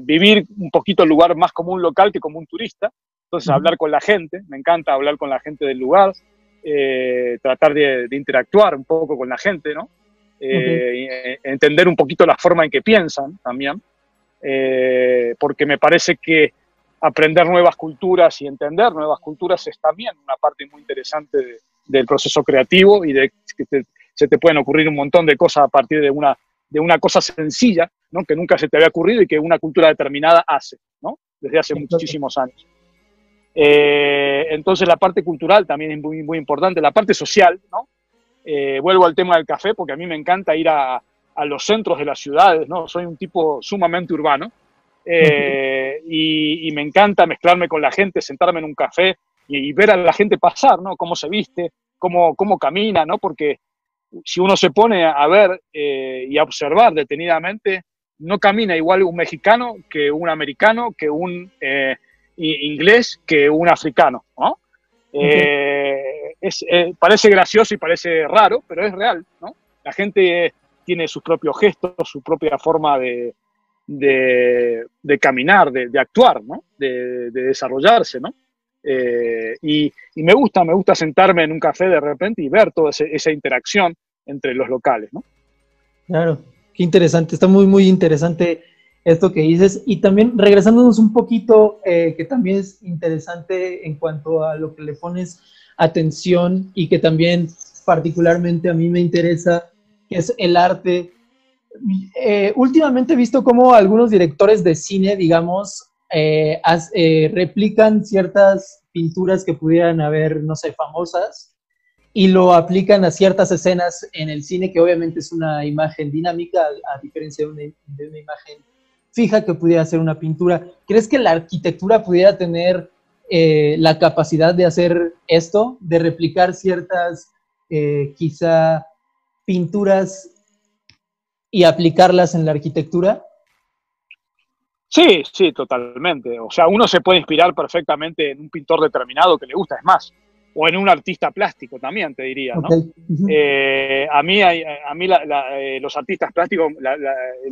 vivir un poquito el lugar más como un local que como un turista. Entonces, hablar con la gente, me encanta hablar con la gente del lugar, eh, tratar de, interactuar un poco con la gente, ¿no? Eh, entender un poquito la forma en que piensan también, eh, porque me parece que aprender nuevas culturas y entender nuevas culturas es también una parte muy interesante del proceso creativo y de que se te pueden ocurrir un montón de cosas a partir de una, de una cosa sencilla, ¿no? que nunca se te había ocurrido y que una cultura determinada hace, ¿no? desde hace muchísimos años. Eh, entonces la parte cultural también es muy, muy importante, la parte social, ¿no? Eh, vuelvo al tema del café porque a mí me encanta ir a, los centros de las ciudades, ¿no? Soy un tipo sumamente urbano eh, y, me encanta mezclarme con la gente, sentarme en un café y, ver a la gente pasar, ¿no? Cómo se viste, cómo, cómo camina, ¿no? Porque si uno se pone a ver y a observar detenidamente, no camina igual un mexicano que un americano, que un inglés que un africano, ¿no? Eh, eh, parece gracioso y parece raro, pero es real, ¿no? La gente tiene sus propios gestos, su propia forma de, de, caminar, de, actuar, ¿no? De, desarrollarse, ¿no? Eh, y, me gusta, me gusta sentarme en un café de repente y ver toda esa interacción entre los locales, ¿no? Claro, qué interesante, está muy, muy interesante esto que dices. Y también regresándonos un poquito, eh, que también es interesante en cuanto a lo que le pones atención y que también particularmente a mí me interesa, es el arte. Eh, últimamente he visto cómo algunos directores de cine, digamos, eh, replican ciertas pinturas que pudieran haber, no sé, famosas, y lo aplican a ciertas escenas en el cine, que obviamente es una imagen dinámica, a, diferencia de una imagen fija que pudiera ser una pintura. ¿Crees que la arquitectura pudiera tener eh, la capacidad de hacer esto, de replicar ciertas, eh, quizá, pinturas y aplicarlas en la arquitectura? Sí, sí, totalmente. O sea, uno se puede inspirar perfectamente en un pintor determinado que le gusta, es más, o en un artista plástico también, te diría, ¿no? Eh, a mí, a mí eh, los artistas plásticos,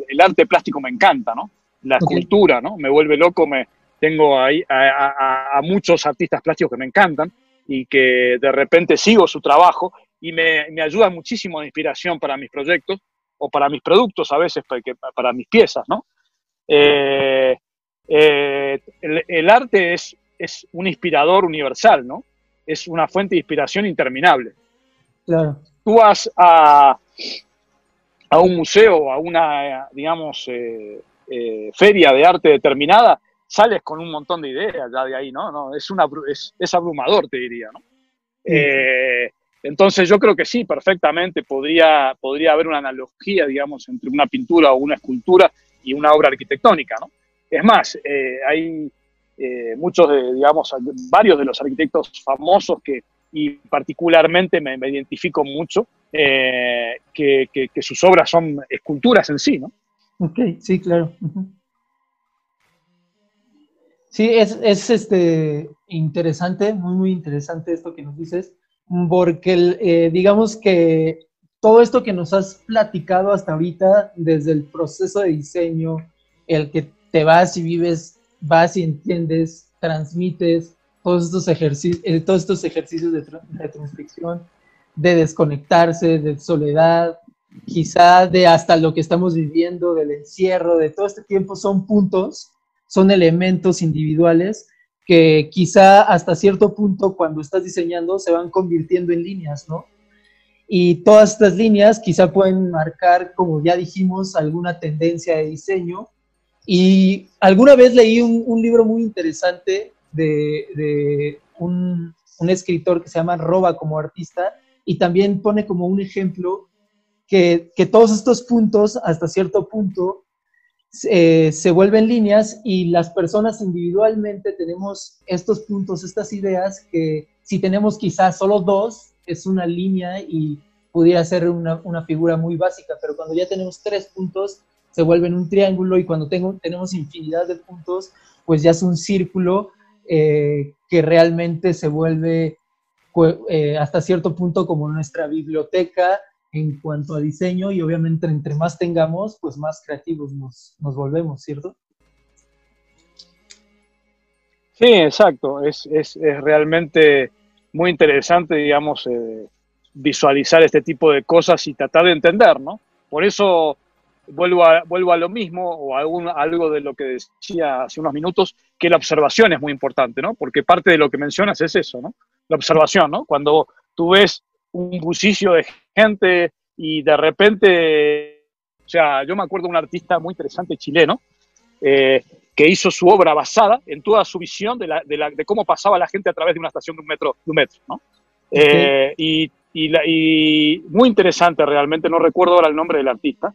el arte plástico me encanta, ¿no? La escultura, ¿no? Me vuelve loco, me, tengo ahí a, muchos artistas plásticos que me encantan y que de repente sigo su trabajo y me, me ayuda muchísimo de inspiración para mis proyectos o para mis productos a veces, para, para mis piezas, ¿no? Eh, el, el, arte es, es un inspirador universal, ¿no? es una fuente de inspiración interminable. Claro. Tú vas a, a un museo, a una, digamos, eh, eh, feria de arte determinada, sales con un montón de ideas ya de ahí, ¿no? no es, una, es, abrumador, te diría, ¿no? Eh, entonces yo creo que sí, perfectamente podría, podría haber una analogía, digamos, entre una pintura o una escultura y una obra arquitectónica, ¿no? Es más, hay muchos de, digamos, varios de los arquitectos famosos que, y particularmente me, identifico mucho, que, sus obras son esculturas en sí, ¿no? Ok, sí, claro. Sí, es, es, este, interesante, muy, muy interesante esto que nos dices, porque eh, digamos que todo esto que nos has platicado hasta ahorita, desde el proceso de diseño, el que te vas y vives, vas y entiendes, transmites todos estos ejercicios, eh, todos estos ejercicios de retrospección, de desconectarse, de soledad, quizá de hasta lo que estamos viviendo, del encierro, de todo este tiempo, son puntos, son elementos individuales que quizá hasta cierto punto cuando estás diseñando se van convirtiendo en líneas, ¿no? Y todas estas líneas quizá pueden marcar, como ya dijimos, alguna tendencia de diseño. Y alguna vez leí un, libro muy interesante de, un, un, escritor que se llama Roba como artista y también pone como un ejemplo que, que todos estos puntos, hasta cierto punto, eh, se vuelven líneas y las personas individualmente tenemos estos puntos, estas ideas que si tenemos quizás solo dos, es una línea y pudiera ser una, figura muy básica, pero cuando ya tenemos tres puntos, se vuelven un triángulo y cuando tengo, tenemos infinidad de puntos, pues ya es un círculo eh, que realmente se vuelve eh, hasta cierto punto como nuestra biblioteca en cuanto a diseño y obviamente entre más tengamos, pues más creativos nos, volvemos, ¿cierto? Sí, exacto. Es, es, realmente muy interesante, digamos, eh, visualizar este tipo de cosas y tratar de entender, ¿no? Por eso vuelvo a, vuelvo a lo mismo, o a algo de lo que decía hace unos minutos, que la observación es muy importante, ¿no? Porque parte de lo que mencionas es eso, ¿no? La observación, ¿no? Cuando tú ves un bullicio de gente y de repente, o sea, yo me acuerdo de un artista muy interesante chileno eh, que hizo su obra basada en toda su visión de, la, de, la, de, cómo pasaba la gente a través de una estación de un metro, de un metro ¿no? Eh, y, y, muy interesante realmente, no recuerdo ahora el nombre del artista,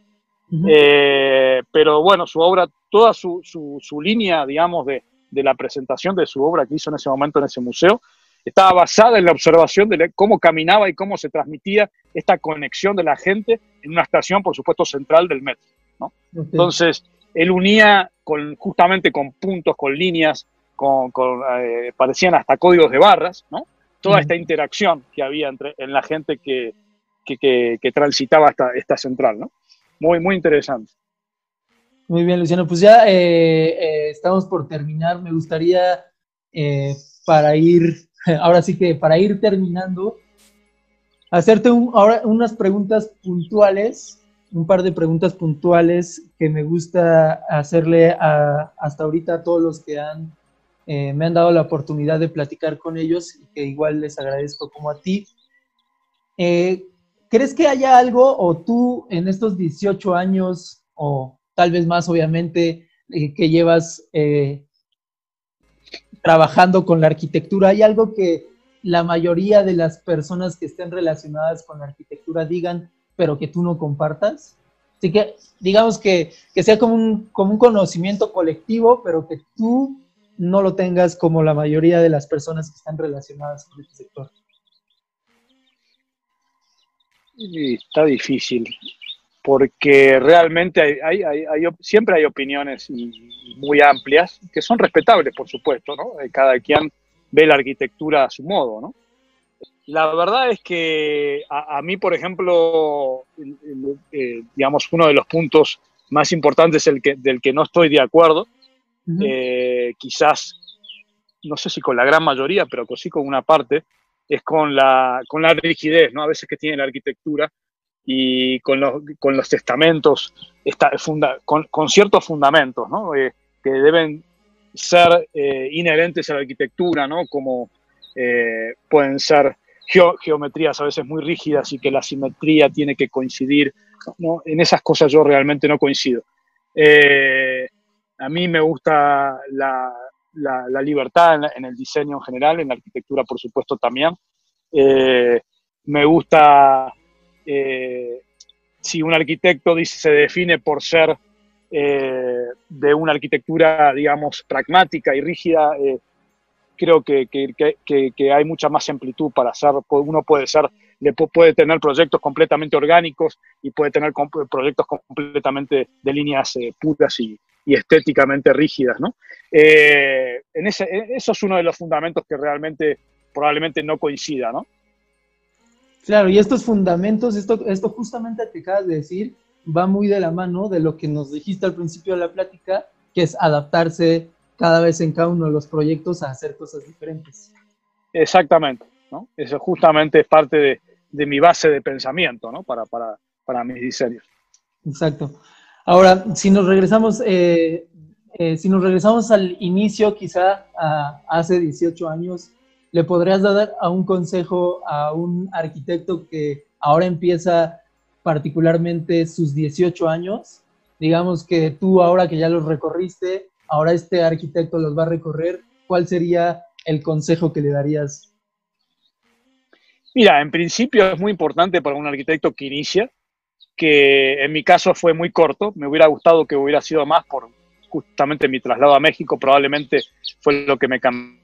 eh, pero bueno, su obra, toda su, su, su línea, digamos, de, de la presentación de su obra que hizo en ese momento en ese museo, estaba basada en la observación de cómo caminaba y cómo se transmitía esta conexión de la gente en una estación, por supuesto, central del metro. Entonces, él unía con, justamente con puntos, con líneas, con, eh, parecían hasta códigos de barras, ¿no? toda esta interacción que había entre, en la gente que, que, transitaba esta, esta central. ¿no? Muy, muy interesante. Muy bien, Luciano. Pues ya eh, eh, estamos por terminar. Me gustaría, para ir ahora sí que para ir terminando, hacerte ahora unas preguntas puntuales, un par de preguntas puntuales que me gusta hacerle hasta ahorita a todos los que han, eh, me han dado la oportunidad de platicar con ellos y que igual les agradezco como a ti. Eh, ¿Crees que haya algo o tú en estos 18 años o tal vez más obviamente eh, que llevas trabajando con la arquitectura, hay algo que la mayoría de las personas que estén relacionadas con la arquitectura digan, pero que tú no compartas. Así que digamos que, sea como un, como un conocimiento colectivo, pero que tú no lo tengas como la mayoría de las personas que están relacionadas con este sector. está difícil porque realmente hay, siempre hay opiniones muy amplias, que son respetables, por supuesto, ¿no? Eh, cada quien ve la arquitectura a su modo, ¿no? La verdad es que a, mí, por ejemplo, eh, digamos, uno de los puntos más importantes el que, del que no estoy de acuerdo, eh, quizás, no sé si con la gran mayoría, pero sí con una parte, es con la, con la rigidez, ¿no? A veces que tiene la arquitectura, y con los, con los testamentos, funda, con, con, ciertos fundamentos. Eh, que deben ser eh, inherentes a la arquitectura, ¿no? como eh, pueden ser geometrías a veces muy rígidas y que la simetría tiene que coincidir. ¿no? En esas cosas yo realmente no coincido. a mí me gusta la, la, libertad en, en, el diseño en general, en la arquitectura por supuesto también. me gusta eh, si un arquitecto se define por ser eh, de una arquitectura, digamos, pragmática y rígida, eh, creo que, hay mucha más amplitud para hacer, uno puede ser, puede tener proyectos completamente orgánicos y puede tener proyectos completamente de líneas puras y, estéticamente rígidas, ¿no? en ese, eso es uno de los fundamentos que realmente probablemente no coincida, ¿no? Claro, y estos fundamentos, esto, esto justamente que acabas de decir, va muy de la mano de lo que nos dijiste al principio de la plática, que es adaptarse cada vez en cada uno de los proyectos a hacer cosas diferentes. Exactamente, ¿no? Eso justamente es parte de, de mi base de pensamiento, ¿no? Para, para, para, mis diseños. Exacto. Ahora, si nos regresamos, eh, eh, si nos regresamos al inicio, quizá a hace 18 años, ¿le podrías dar a un consejo a un arquitecto que ahora empieza particularmente sus 18 años? Digamos que tú ahora que ya los recorriste, ahora este arquitecto los va a recorrer, ¿cuál sería el consejo que le darías? Mira, en principio es muy importante para un arquitecto que inicia, que en mi caso fue muy corto, me hubiera gustado que hubiera sido más por justamente mi traslado a México, probablemente fue lo que me cambió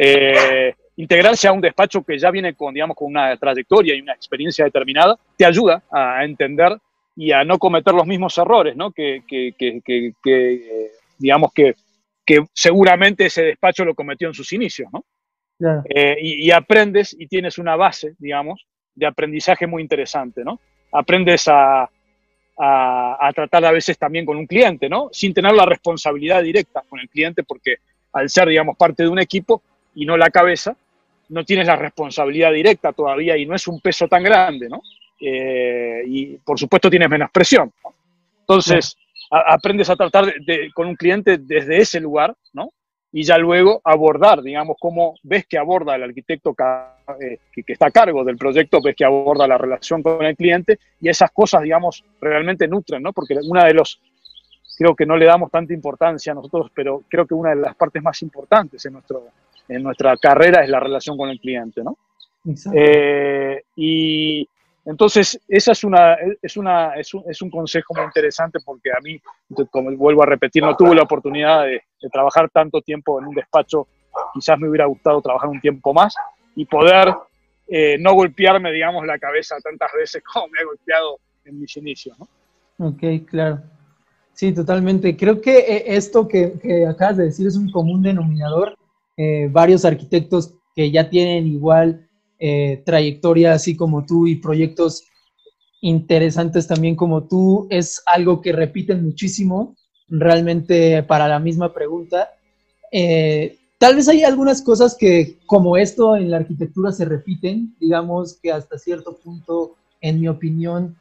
eh, integrarse a un despacho que ya viene con, digamos, con una trayectoria y una experiencia determinada, te ayuda a entender y a no cometer los mismos errores, ¿no? Que, que, que, que digamos, que, que seguramente ese despacho lo cometió en sus inicios, ¿no? Eh, y, aprendes y tienes una base, digamos, de aprendizaje muy interesante, ¿no? Aprendes a, a, a, tratar a veces también con un cliente, ¿no? Sin tener la responsabilidad directa con el cliente, porque al ser, digamos, parte de un equipo, y no la cabeza, no tienes la responsabilidad directa todavía y no es un peso tan grande, ¿no? Eh, y por supuesto tienes menos presión. Entonces, aprendes a tratar con un cliente desde ese lugar, ¿no? Y ya luego abordar, digamos, cómo ves que aborda el arquitecto eh, que, que, está a cargo del proyecto, ves que aborda la relación con el cliente y esas cosas, digamos, realmente nutren, ¿no? Porque una de los, creo que no le damos tanta importancia a nosotros, pero creo que una de las partes más importantes en nuestro, en nuestra carrera es la relación con el cliente, ¿no? Eh, y entonces, esa es, una, es, una, es, un, es un consejo muy interesante porque a mí, como vuelvo a repetir, no tuve la oportunidad de, trabajar tanto tiempo en un despacho, quizás me hubiera gustado trabajar un tiempo más y poder eh, no golpearme, digamos, la cabeza tantas veces como me he golpeado en mis inicios, ¿no? Ok, claro. Sí, totalmente. Creo que eh, esto que, que acabas de decir es un común denominador eh, varios arquitectos que ya tienen igual eh, trayectoria así como tú y proyectos interesantes también como tú, es algo que repiten muchísimo realmente para la misma pregunta. Eh, tal vez hay algunas cosas que como esto en la arquitectura se repiten, digamos que hasta cierto punto, en mi opinión,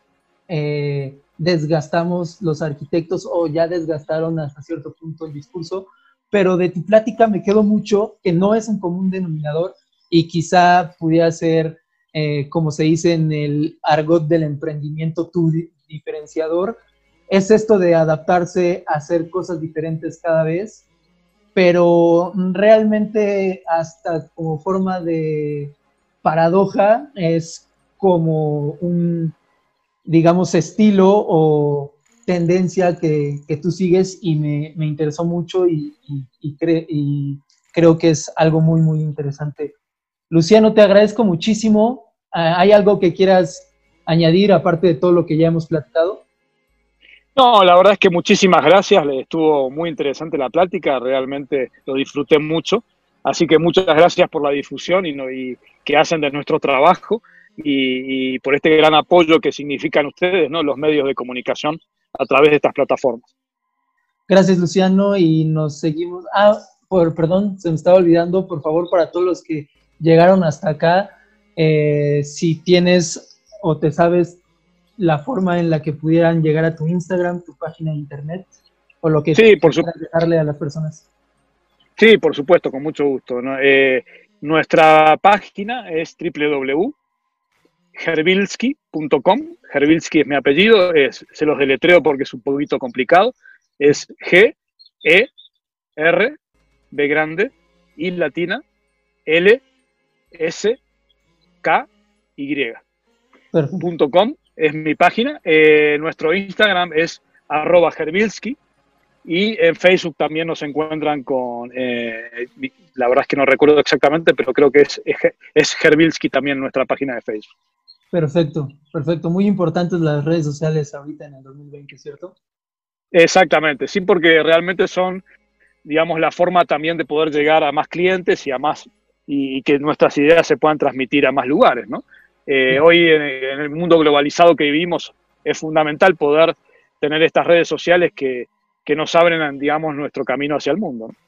desgastamos los arquitectos o ya desgastaron hasta cierto punto el discurso, pero de tu plática me quedo mucho que no es un común denominador y quizá pudiera ser, eh, como se dice en el argot del emprendimiento, tu diferenciador. Es esto de adaptarse a hacer cosas diferentes cada vez, pero realmente hasta como forma de paradoja es como un, digamos, estilo o tendencia que, que tú sigues y me, me interesó mucho y, y, y, creo que es algo muy, muy interesante. Luciano, te agradezco muchísimo. Ah, ¿Hay algo que quieras añadir aparte de todo lo que ya hemos platicado? No, la verdad es que muchísimas gracias. Estuvo muy interesante la plática, realmente lo disfruté mucho. Así que muchas gracias por la difusión y, y que hacen de nuestro trabajo y, y, por este gran apoyo que significan ustedes, ¿no? los medios de comunicación a través de estas plataformas. Gracias, Luciano, y nos seguimos. Ah, por, perdón, se me estaba olvidando, por favor, para todos los que llegaron hasta acá, eh, si tienes o te sabes la forma en la que pudieran llegar a tu Instagram, tu página de internet, o lo que sí, por dejarle a las personas. Sí, por supuesto, con mucho gusto. Eh, nuestra página es www herbilsky.com. Herbilsky es mi apellido, es, se los deletreo porque es un poquito complicado. Es G, E, R, B grande, I latina, L, S, K, Y. .com es mi página. Eh, nuestro Instagram es arroba. Y en Facebook también nos encuentran con, eh, la verdad es que no recuerdo exactamente, pero creo que es, es Herbilski también nuestra página de Facebook. Perfecto, perfecto. Muy importantes las redes sociales ahorita en el 2020, ¿cierto? Exactamente, sí, porque realmente son, digamos, la forma también de poder llegar a más clientes y a más y, que nuestras ideas se puedan transmitir a más lugares, ¿no? Eh, hoy en, el mundo globalizado que vivimos es fundamental poder tener estas redes sociales que, que nos abren, digamos, nuestro camino hacia el mundo. ¿no?